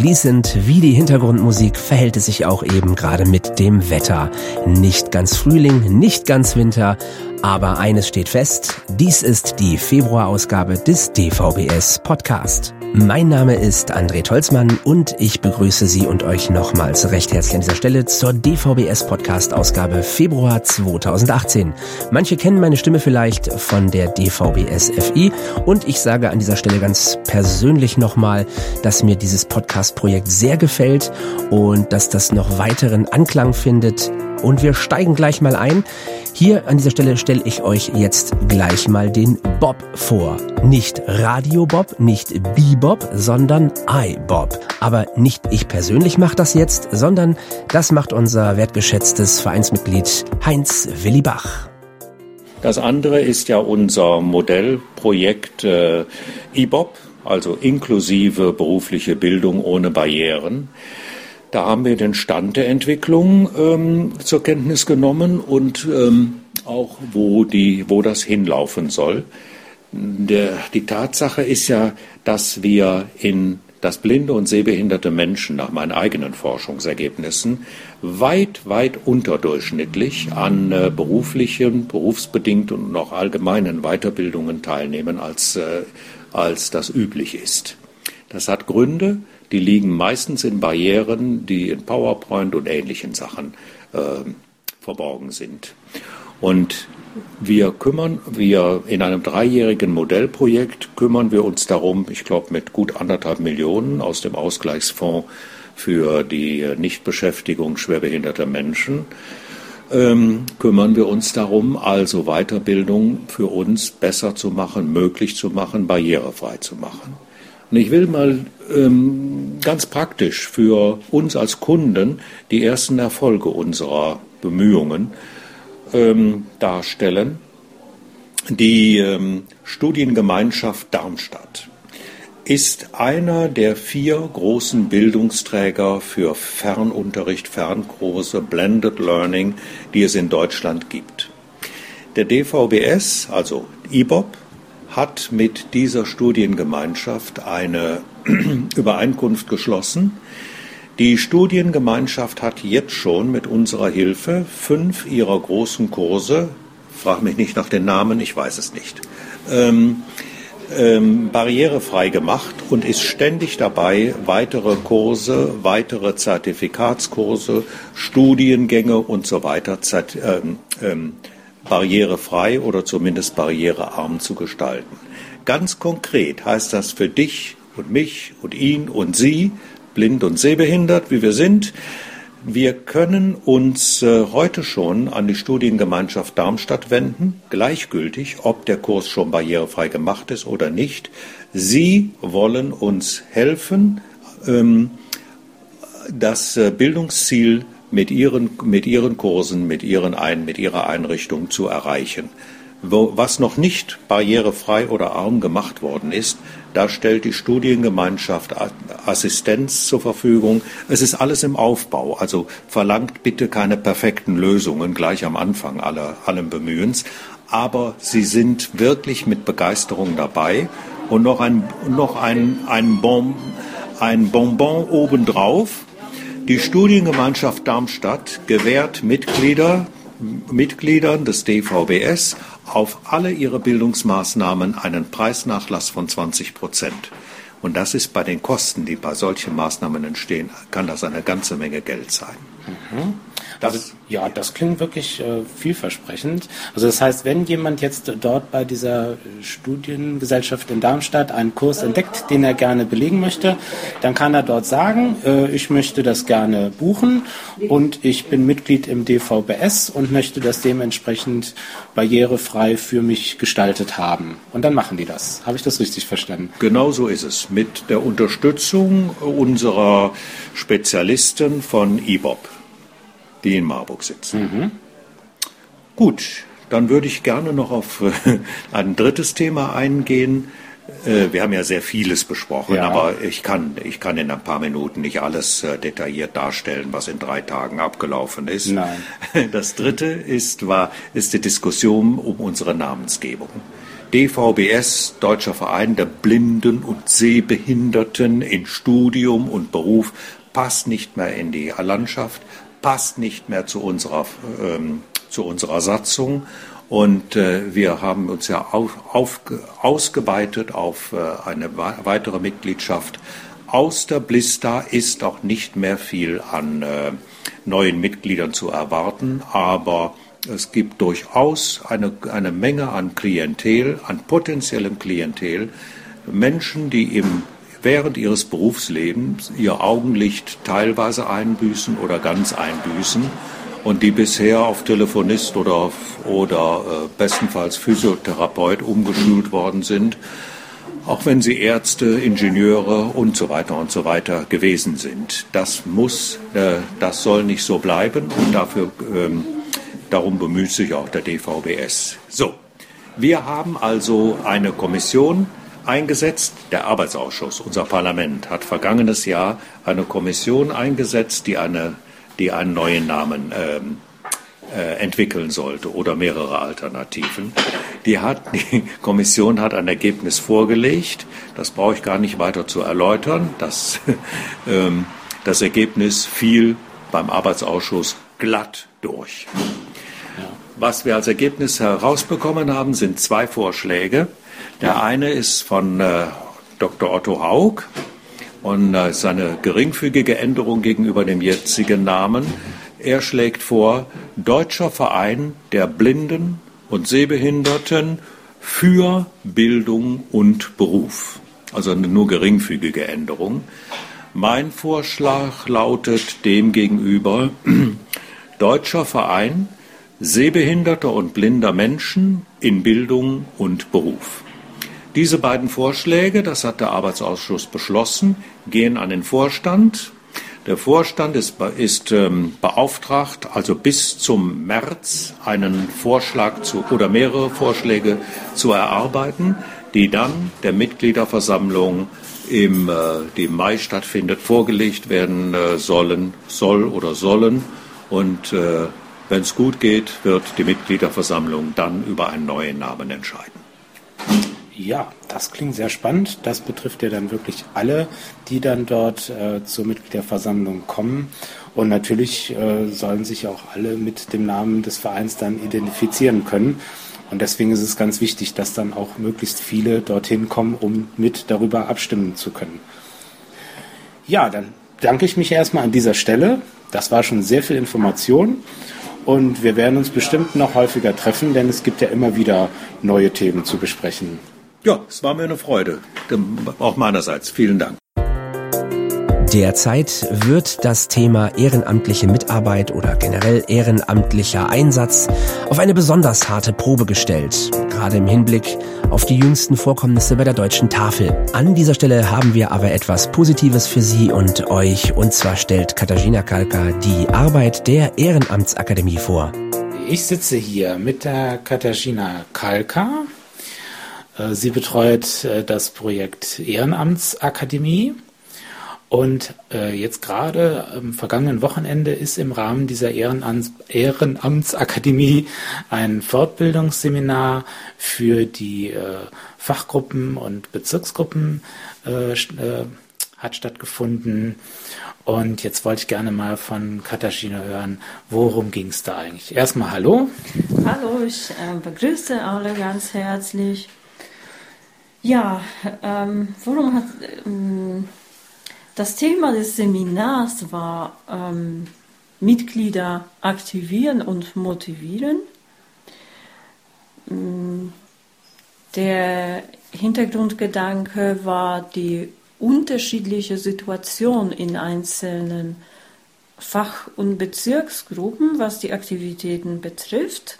fließend wie die Hintergrundmusik verhält es sich auch eben gerade mit dem Wetter. Nicht ganz Frühling, nicht ganz Winter, aber eines steht fest, dies ist die Februarausgabe des DVBS Podcast. Mein Name ist André Tolzmann und ich begrüße Sie und euch nochmals recht herzlich an dieser Stelle zur DVBS Podcast Ausgabe Februar 2018. Manche kennen meine Stimme vielleicht von der DVBS FI und ich sage an dieser Stelle ganz persönlich nochmal, dass mir dieses Podcast-Projekt sehr gefällt und dass das noch weiteren Anklang findet und wir steigen gleich mal ein. Hier an dieser Stelle stelle ich euch jetzt gleich mal den Bob vor. Nicht Radio Bob, nicht Bebop, sondern iBob. Aber nicht ich persönlich mache das jetzt, sondern das macht unser wertgeschätztes Vereinsmitglied Heinz Willi Bach. Das andere ist ja unser Modellprojekt äh, iBob, also inklusive berufliche Bildung ohne Barrieren. Da haben wir den Stand der Entwicklung ähm, zur Kenntnis genommen und ähm, auch, wo, die, wo das hinlaufen soll. Der, die Tatsache ist ja, dass wir in das blinde und sehbehinderte Menschen nach meinen eigenen Forschungsergebnissen weit, weit unterdurchschnittlich an äh, beruflichen, berufsbedingten und auch allgemeinen Weiterbildungen teilnehmen, als, äh, als das üblich ist. Das hat Gründe, die liegen meistens in Barrieren, die in PowerPoint und ähnlichen Sachen äh, verborgen sind. Und wir kümmern, wir in einem dreijährigen Modellprojekt kümmern wir uns darum, ich glaube mit gut anderthalb Millionen aus dem Ausgleichsfonds für die Nichtbeschäftigung schwerbehinderter Menschen, ähm, kümmern wir uns darum, also Weiterbildung für uns besser zu machen, möglich zu machen, barrierefrei zu machen. Und ich will mal ähm, ganz praktisch für uns als Kunden die ersten Erfolge unserer Bemühungen ähm, darstellen. Die ähm, Studiengemeinschaft Darmstadt ist einer der vier großen Bildungsträger für Fernunterricht, Fernkurse, Blended Learning, die es in Deutschland gibt. Der DVBS, also IBOB, hat mit dieser Studiengemeinschaft eine Übereinkunft geschlossen. Die Studiengemeinschaft hat jetzt schon mit unserer Hilfe fünf ihrer großen Kurse, frag mich nicht nach den Namen, ich weiß es nicht, ähm, ähm, barrierefrei gemacht und ist ständig dabei, weitere Kurse, weitere Zertifikatskurse, Studiengänge und so weiter ähm, ähm, barrierefrei oder zumindest barrierearm zu gestalten. Ganz konkret heißt das für dich und mich und ihn und sie, blind und sehbehindert, wie wir sind, wir können uns äh, heute schon an die Studiengemeinschaft Darmstadt wenden, gleichgültig, ob der Kurs schon barrierefrei gemacht ist oder nicht. Sie wollen uns helfen, ähm, das äh, Bildungsziel mit ihren, mit ihren Kursen, mit, ihren Ein, mit ihrer Einrichtung zu erreichen. Wo, was noch nicht barrierefrei oder arm gemacht worden ist, da stellt die Studiengemeinschaft Assistenz zur Verfügung. Es ist alles im Aufbau. Also verlangt bitte keine perfekten Lösungen gleich am Anfang aller, allem Bemühens. Aber sie sind wirklich mit Begeisterung dabei. Und noch ein, noch ein, ein, bon, ein Bonbon obendrauf. Die Studiengemeinschaft Darmstadt gewährt Mitglieder, Mitgliedern des DVBS auf alle ihre Bildungsmaßnahmen einen Preisnachlass von 20 Prozent. Und das ist bei den Kosten, die bei solchen Maßnahmen entstehen, kann das eine ganze Menge Geld sein. Mhm. Das, also, ja, das klingt wirklich äh, vielversprechend. Also das heißt, wenn jemand jetzt dort bei dieser Studiengesellschaft in Darmstadt einen Kurs entdeckt, den er gerne belegen möchte, dann kann er dort sagen, äh, ich möchte das gerne buchen und ich bin Mitglied im DVBS und möchte das dementsprechend barrierefrei für mich gestaltet haben. Und dann machen die das. Habe ich das richtig verstanden? Genau so ist es. Mit der Unterstützung unserer Spezialisten von IBOB die in Marburg sitzen. Mhm. Gut, dann würde ich gerne noch auf äh, ein drittes Thema eingehen. Äh, wir haben ja sehr vieles besprochen, ja. aber ich kann, ich kann in ein paar Minuten nicht alles äh, detailliert darstellen, was in drei Tagen abgelaufen ist. Nein. Das dritte ist, war, ist die Diskussion um unsere Namensgebung. DVBS, Deutscher Verein der Blinden und Sehbehinderten in Studium und Beruf, passt nicht mehr in die Landschaft, passt nicht mehr zu unserer, ähm, zu unserer Satzung. Und äh, wir haben uns ja auf, auf, ausgeweitet auf äh, eine weitere Mitgliedschaft. Aus der Blista ist auch nicht mehr viel an äh, neuen Mitgliedern zu erwarten, aber es gibt durchaus eine, eine Menge an Klientel, an potenziellem Klientel, Menschen, die im, während ihres Berufslebens ihr Augenlicht teilweise einbüßen oder ganz einbüßen und die bisher auf Telefonist oder, oder äh, bestenfalls Physiotherapeut umgeschult worden sind, auch wenn sie Ärzte, Ingenieure und so weiter und so weiter gewesen sind. Das muss, äh, das soll nicht so bleiben und dafür ähm, Darum bemüht sich auch der DVBS. So, wir haben also eine Kommission eingesetzt. Der Arbeitsausschuss, unser Parlament, hat vergangenes Jahr eine Kommission eingesetzt, die, eine, die einen neuen Namen ähm, äh, entwickeln sollte oder mehrere Alternativen. Die, hat, die Kommission hat ein Ergebnis vorgelegt. Das brauche ich gar nicht weiter zu erläutern. Das, ähm, das Ergebnis fiel beim Arbeitsausschuss glatt durch. Was wir als Ergebnis herausbekommen haben, sind zwei Vorschläge. Der eine ist von äh, Dr. Otto Haug und äh, ist eine geringfügige Änderung gegenüber dem jetzigen Namen. Er schlägt vor, Deutscher Verein der Blinden und Sehbehinderten für Bildung und Beruf. Also eine nur geringfügige Änderung. Mein Vorschlag lautet demgegenüber Deutscher Verein sehbehinderter und blinder Menschen in Bildung und Beruf. Diese beiden Vorschläge, das hat der Arbeitsausschuss beschlossen, gehen an den Vorstand. Der Vorstand ist, ist ähm, beauftragt, also bis zum März einen Vorschlag zu, oder mehrere Vorschläge zu erarbeiten, die dann der Mitgliederversammlung im, äh, die im Mai stattfindet, vorgelegt werden äh, sollen, soll oder sollen. Und äh, wenn es gut geht, wird die Mitgliederversammlung dann über einen neuen Namen entscheiden. Ja, das klingt sehr spannend. Das betrifft ja dann wirklich alle, die dann dort äh, zur Mitgliederversammlung kommen. Und natürlich äh, sollen sich auch alle mit dem Namen des Vereins dann identifizieren können. Und deswegen ist es ganz wichtig, dass dann auch möglichst viele dorthin kommen, um mit darüber abstimmen zu können. Ja, dann danke ich mich erstmal an dieser Stelle. Das war schon sehr viel Information. Und wir werden uns bestimmt noch häufiger treffen, denn es gibt ja immer wieder neue Themen zu besprechen. Ja, es war mir eine Freude. Auch meinerseits. Vielen Dank. Derzeit wird das Thema ehrenamtliche Mitarbeit oder generell ehrenamtlicher Einsatz auf eine besonders harte Probe gestellt, gerade im Hinblick auf die jüngsten Vorkommnisse bei der deutschen Tafel. An dieser Stelle haben wir aber etwas Positives für Sie und euch, und zwar stellt Katharina Kalka die Arbeit der Ehrenamtsakademie vor. Ich sitze hier mit der Katharina Kalka. Äh, sie betreut äh, das Projekt Ehrenamtsakademie und äh, jetzt gerade am vergangenen Wochenende ist im Rahmen dieser Ehrenamts Ehrenamtsakademie ein Fortbildungsseminar für die Fachgruppen und Bezirksgruppen hat stattgefunden. Und jetzt wollte ich gerne mal von Katharina hören, worum ging es da eigentlich? Erstmal Hallo. Hallo, ich begrüße alle ganz herzlich. Ja, ähm, worum hat ähm, das Thema des Seminars war ähm, Mitglieder aktivieren und motivieren. Mm, der Hintergrundgedanke war die unterschiedliche Situation in einzelnen Fach- und Bezirksgruppen, was die Aktivitäten betrifft,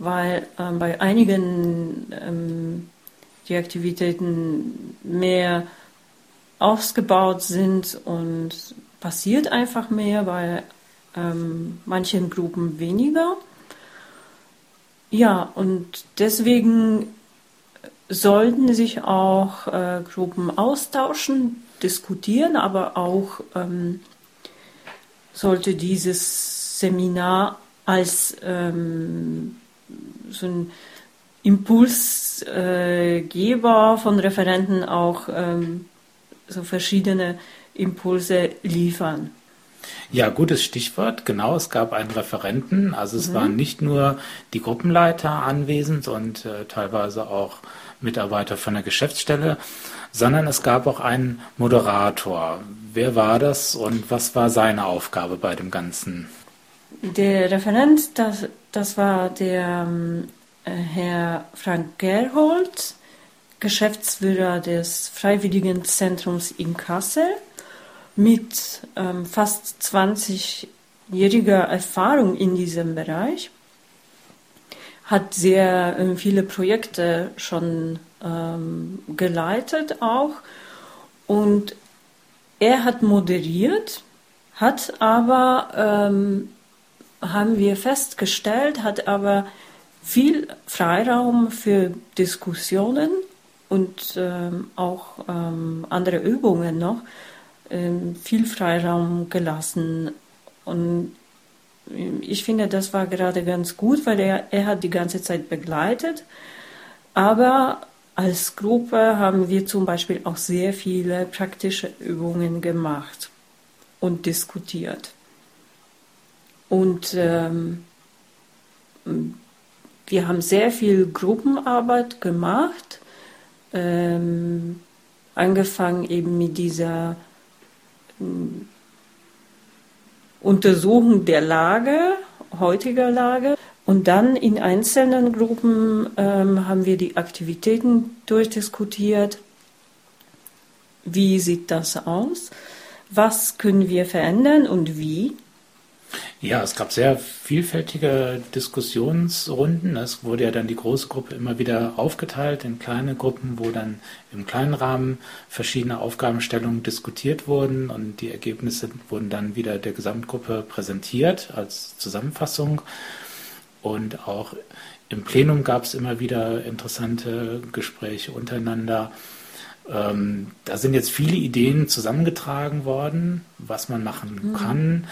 weil ähm, bei einigen ähm, die Aktivitäten mehr ausgebaut sind und passiert einfach mehr, bei ähm, manchen Gruppen weniger. Ja, und deswegen sollten sich auch äh, Gruppen austauschen, diskutieren, aber auch ähm, sollte dieses Seminar als ähm, so ein Impulsgeber von Referenten auch ähm, so verschiedene Impulse liefern. Ja, gutes Stichwort. Genau, es gab einen Referenten. Also es mhm. waren nicht nur die Gruppenleiter anwesend und äh, teilweise auch Mitarbeiter von der Geschäftsstelle, sondern es gab auch einen Moderator. Wer war das und was war seine Aufgabe bei dem Ganzen? Der Referent, das, das war der äh, Herr Frank Gerhold, Geschäftsführer des Freiwilligen Zentrums in Kassel mit ähm, fast 20-jähriger Erfahrung in diesem Bereich, hat sehr äh, viele Projekte schon ähm, geleitet auch. Und er hat moderiert, hat aber, ähm, haben wir festgestellt, hat aber viel Freiraum für Diskussionen und ähm, auch ähm, andere Übungen noch, ähm, viel Freiraum gelassen. Und ich finde, das war gerade ganz gut, weil er, er hat die ganze Zeit begleitet. Aber als Gruppe haben wir zum Beispiel auch sehr viele praktische Übungen gemacht und diskutiert. Und ähm, wir haben sehr viel Gruppenarbeit gemacht, ähm, angefangen eben mit dieser ähm, Untersuchung der Lage, heutiger Lage. Und dann in einzelnen Gruppen ähm, haben wir die Aktivitäten durchdiskutiert. Wie sieht das aus? Was können wir verändern und wie? Ja, es gab sehr vielfältige Diskussionsrunden. Es wurde ja dann die große Gruppe immer wieder aufgeteilt in kleine Gruppen, wo dann im kleinen Rahmen verschiedene Aufgabenstellungen diskutiert wurden und die Ergebnisse wurden dann wieder der Gesamtgruppe präsentiert als Zusammenfassung. Und auch im Plenum gab es immer wieder interessante Gespräche untereinander. Ähm, da sind jetzt viele Ideen zusammengetragen worden, was man machen mhm. kann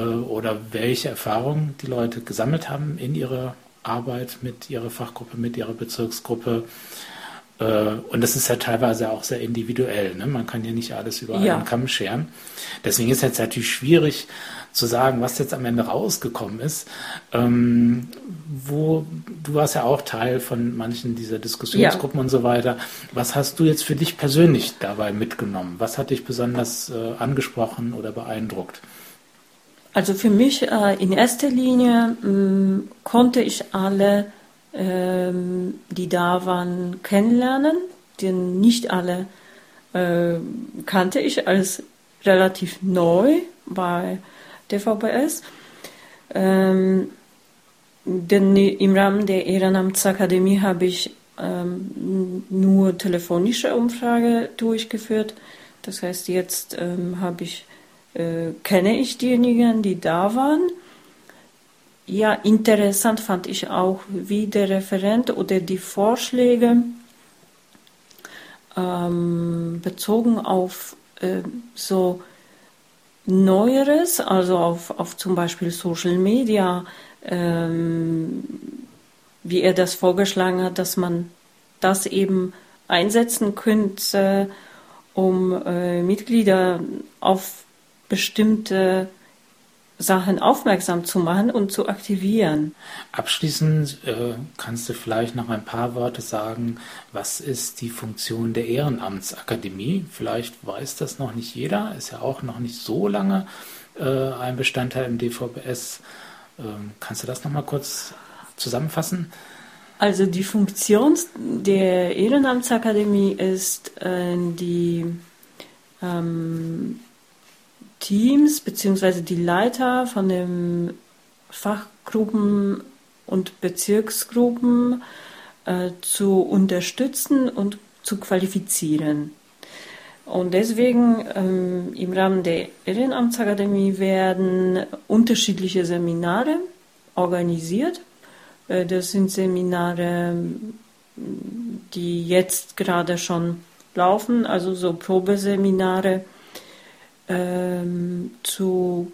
oder welche Erfahrungen die Leute gesammelt haben in ihrer Arbeit mit ihrer Fachgruppe, mit ihrer Bezirksgruppe. Äh, und das ist ja teilweise auch sehr individuell. Ne? Man kann ja nicht alles über einen ja. Kamm scheren. Deswegen ist es jetzt natürlich schwierig zu sagen, was jetzt am Ende rausgekommen ist. Ähm, wo du warst ja auch Teil von manchen dieser Diskussionsgruppen ja. und so weiter. Was hast du jetzt für dich persönlich dabei mitgenommen? Was hat dich besonders äh, angesprochen oder beeindruckt? Also für mich äh, in erster Linie mh, mm, konnte ich alle, ähm, die da waren, kennenlernen. Denn nicht alle äh, kannte ich als relativ neu bei der VBS. Ähm, denn im Rahmen der Ehrenamtsakademie habe ich ähm, nur telefonische Umfrage durchgeführt. Das heißt, jetzt ähm, habe ich äh, kenne ich diejenigen, die da waren. Ja, interessant fand ich auch, wie der Referent oder die Vorschläge ähm, bezogen auf äh, so Neueres, also auf, auf zum Beispiel Social Media, ähm, wie er das vorgeschlagen hat, dass man das eben einsetzen könnte, um äh, Mitglieder auf bestimmte Sachen aufmerksam zu machen und zu aktivieren. Abschließend äh, kannst du vielleicht noch ein paar Worte sagen, was ist die Funktion der Ehrenamtsakademie? Vielleicht weiß das noch nicht jeder, ist ja auch noch nicht so lange äh, ein Bestandteil im DVBS. Äh, kannst du das noch mal kurz zusammenfassen? Also die Funktion der Ehrenamtsakademie ist äh, die ähm, Teams bzw. die Leiter von den Fachgruppen und Bezirksgruppen äh, zu unterstützen und zu qualifizieren. Und deswegen ähm, im Rahmen der Ehrenamtsakademie werden unterschiedliche Seminare organisiert. Äh, das sind Seminare, die jetzt gerade schon laufen, also so Probeseminare ähm, zu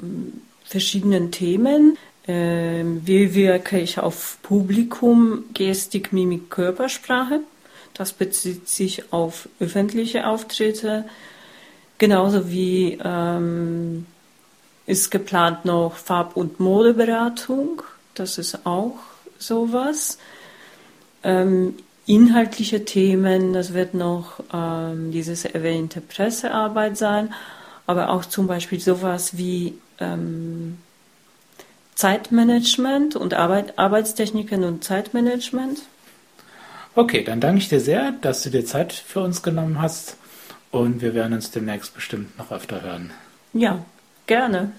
ähm, verschiedenen Themen. äh, wie wirke ich auf Publikum, Gestik, Mimik, Körpersprache. Das bezieht sich auf öffentliche Auftritte, genauso wie ähm, ist geplant noch Farb- und Modeberatung. Das ist auch sowas. Ähm, inhaltliche Themen, das wird noch ähm, dieses erwähnte Pressearbeit sein, aber auch zum Beispiel sowas wie ähm, Zeitmanagement und Arbeit, Arbeitstechniken und Zeitmanagement. Okay, dann danke ich dir sehr, dass du dir Zeit für uns genommen hast und wir werden uns demnächst bestimmt noch öfter hören. Ja, gerne.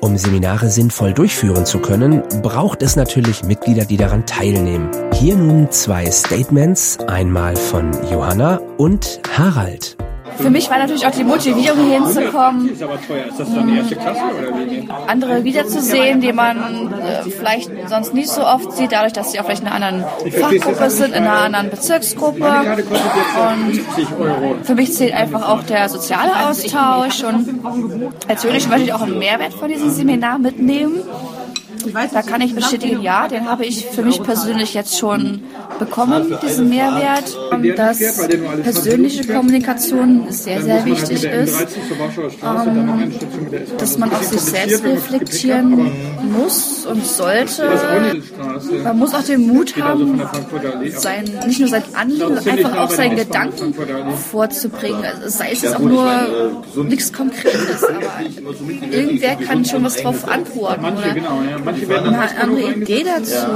Um Seminare sinnvoll durchführen zu können, braucht es natürlich Mitglieder, die daran teilnehmen. Hier nun zwei Statements, einmal von Johanna und Harald. Für mich war natürlich auch die Motivierung hier hinzukommen, andere wiederzusehen, die man äh, vielleicht sonst nicht so oft sieht, dadurch, dass sie auch vielleicht in einer anderen Fachgruppe sind, in einer anderen Bezirksgruppe. Und für mich zählt einfach auch der soziale Austausch und persönlich möchte ich auch einen Mehrwert von diesem Seminar mitnehmen. Da kann ich bestätigen, ja, den habe ich für mich persönlich jetzt schon bekommen, diesen Mehrwert, dass persönliche Kommunikation sehr, sehr wichtig ist, ähm, dass man auch sich selbst reflektieren muss und sollte. Man muss auch den Mut haben, sein, nicht nur sein Anliegen, sondern einfach auch seinen Gedanken vorzubringen. Also sei es auch nur nichts Konkretes, aber irgendwer kann schon was drauf antworten oder eine andere Idee dazu.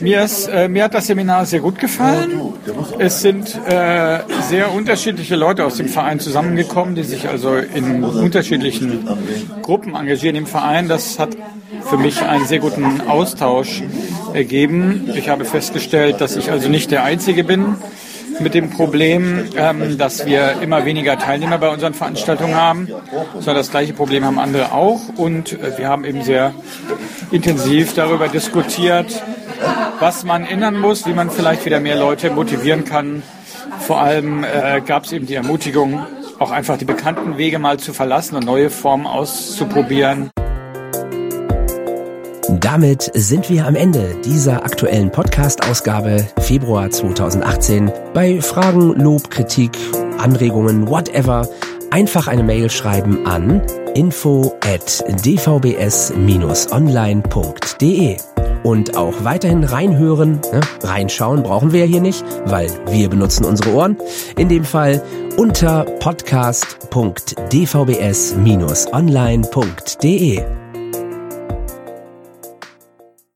Mir, ist, äh, mir hat das Seminar sehr gut gefallen. Es sind äh, sehr unterschiedliche Leute aus dem Verein zusammengekommen, die sich also in unterschiedlichen Gruppen engagieren im Verein. Das hat für mich einen sehr guten Austausch ergeben. Ich habe festgestellt, dass ich also nicht der Einzige bin mit dem Problem, ähm, dass wir immer weniger Teilnehmer bei unseren Veranstaltungen haben, sondern das gleiche Problem haben andere auch. Und äh, wir haben eben sehr intensiv darüber diskutiert, was man ändern muss, wie man vielleicht wieder mehr Leute motivieren kann. Vor allem äh, gab es eben die Ermutigung, auch einfach die bekannten Wege mal zu verlassen und neue Formen auszuprobieren. Damit sind wir am Ende dieser aktuellen Podcast-Ausgabe Februar 2018. Bei Fragen, Lob, Kritik, Anregungen, whatever, einfach eine Mail schreiben an info at dvbs-online.de. Und auch weiterhin reinhören, ne? reinschauen brauchen wir ja hier nicht, weil wir benutzen unsere Ohren. In dem Fall unter podcast.dvbs-online.de.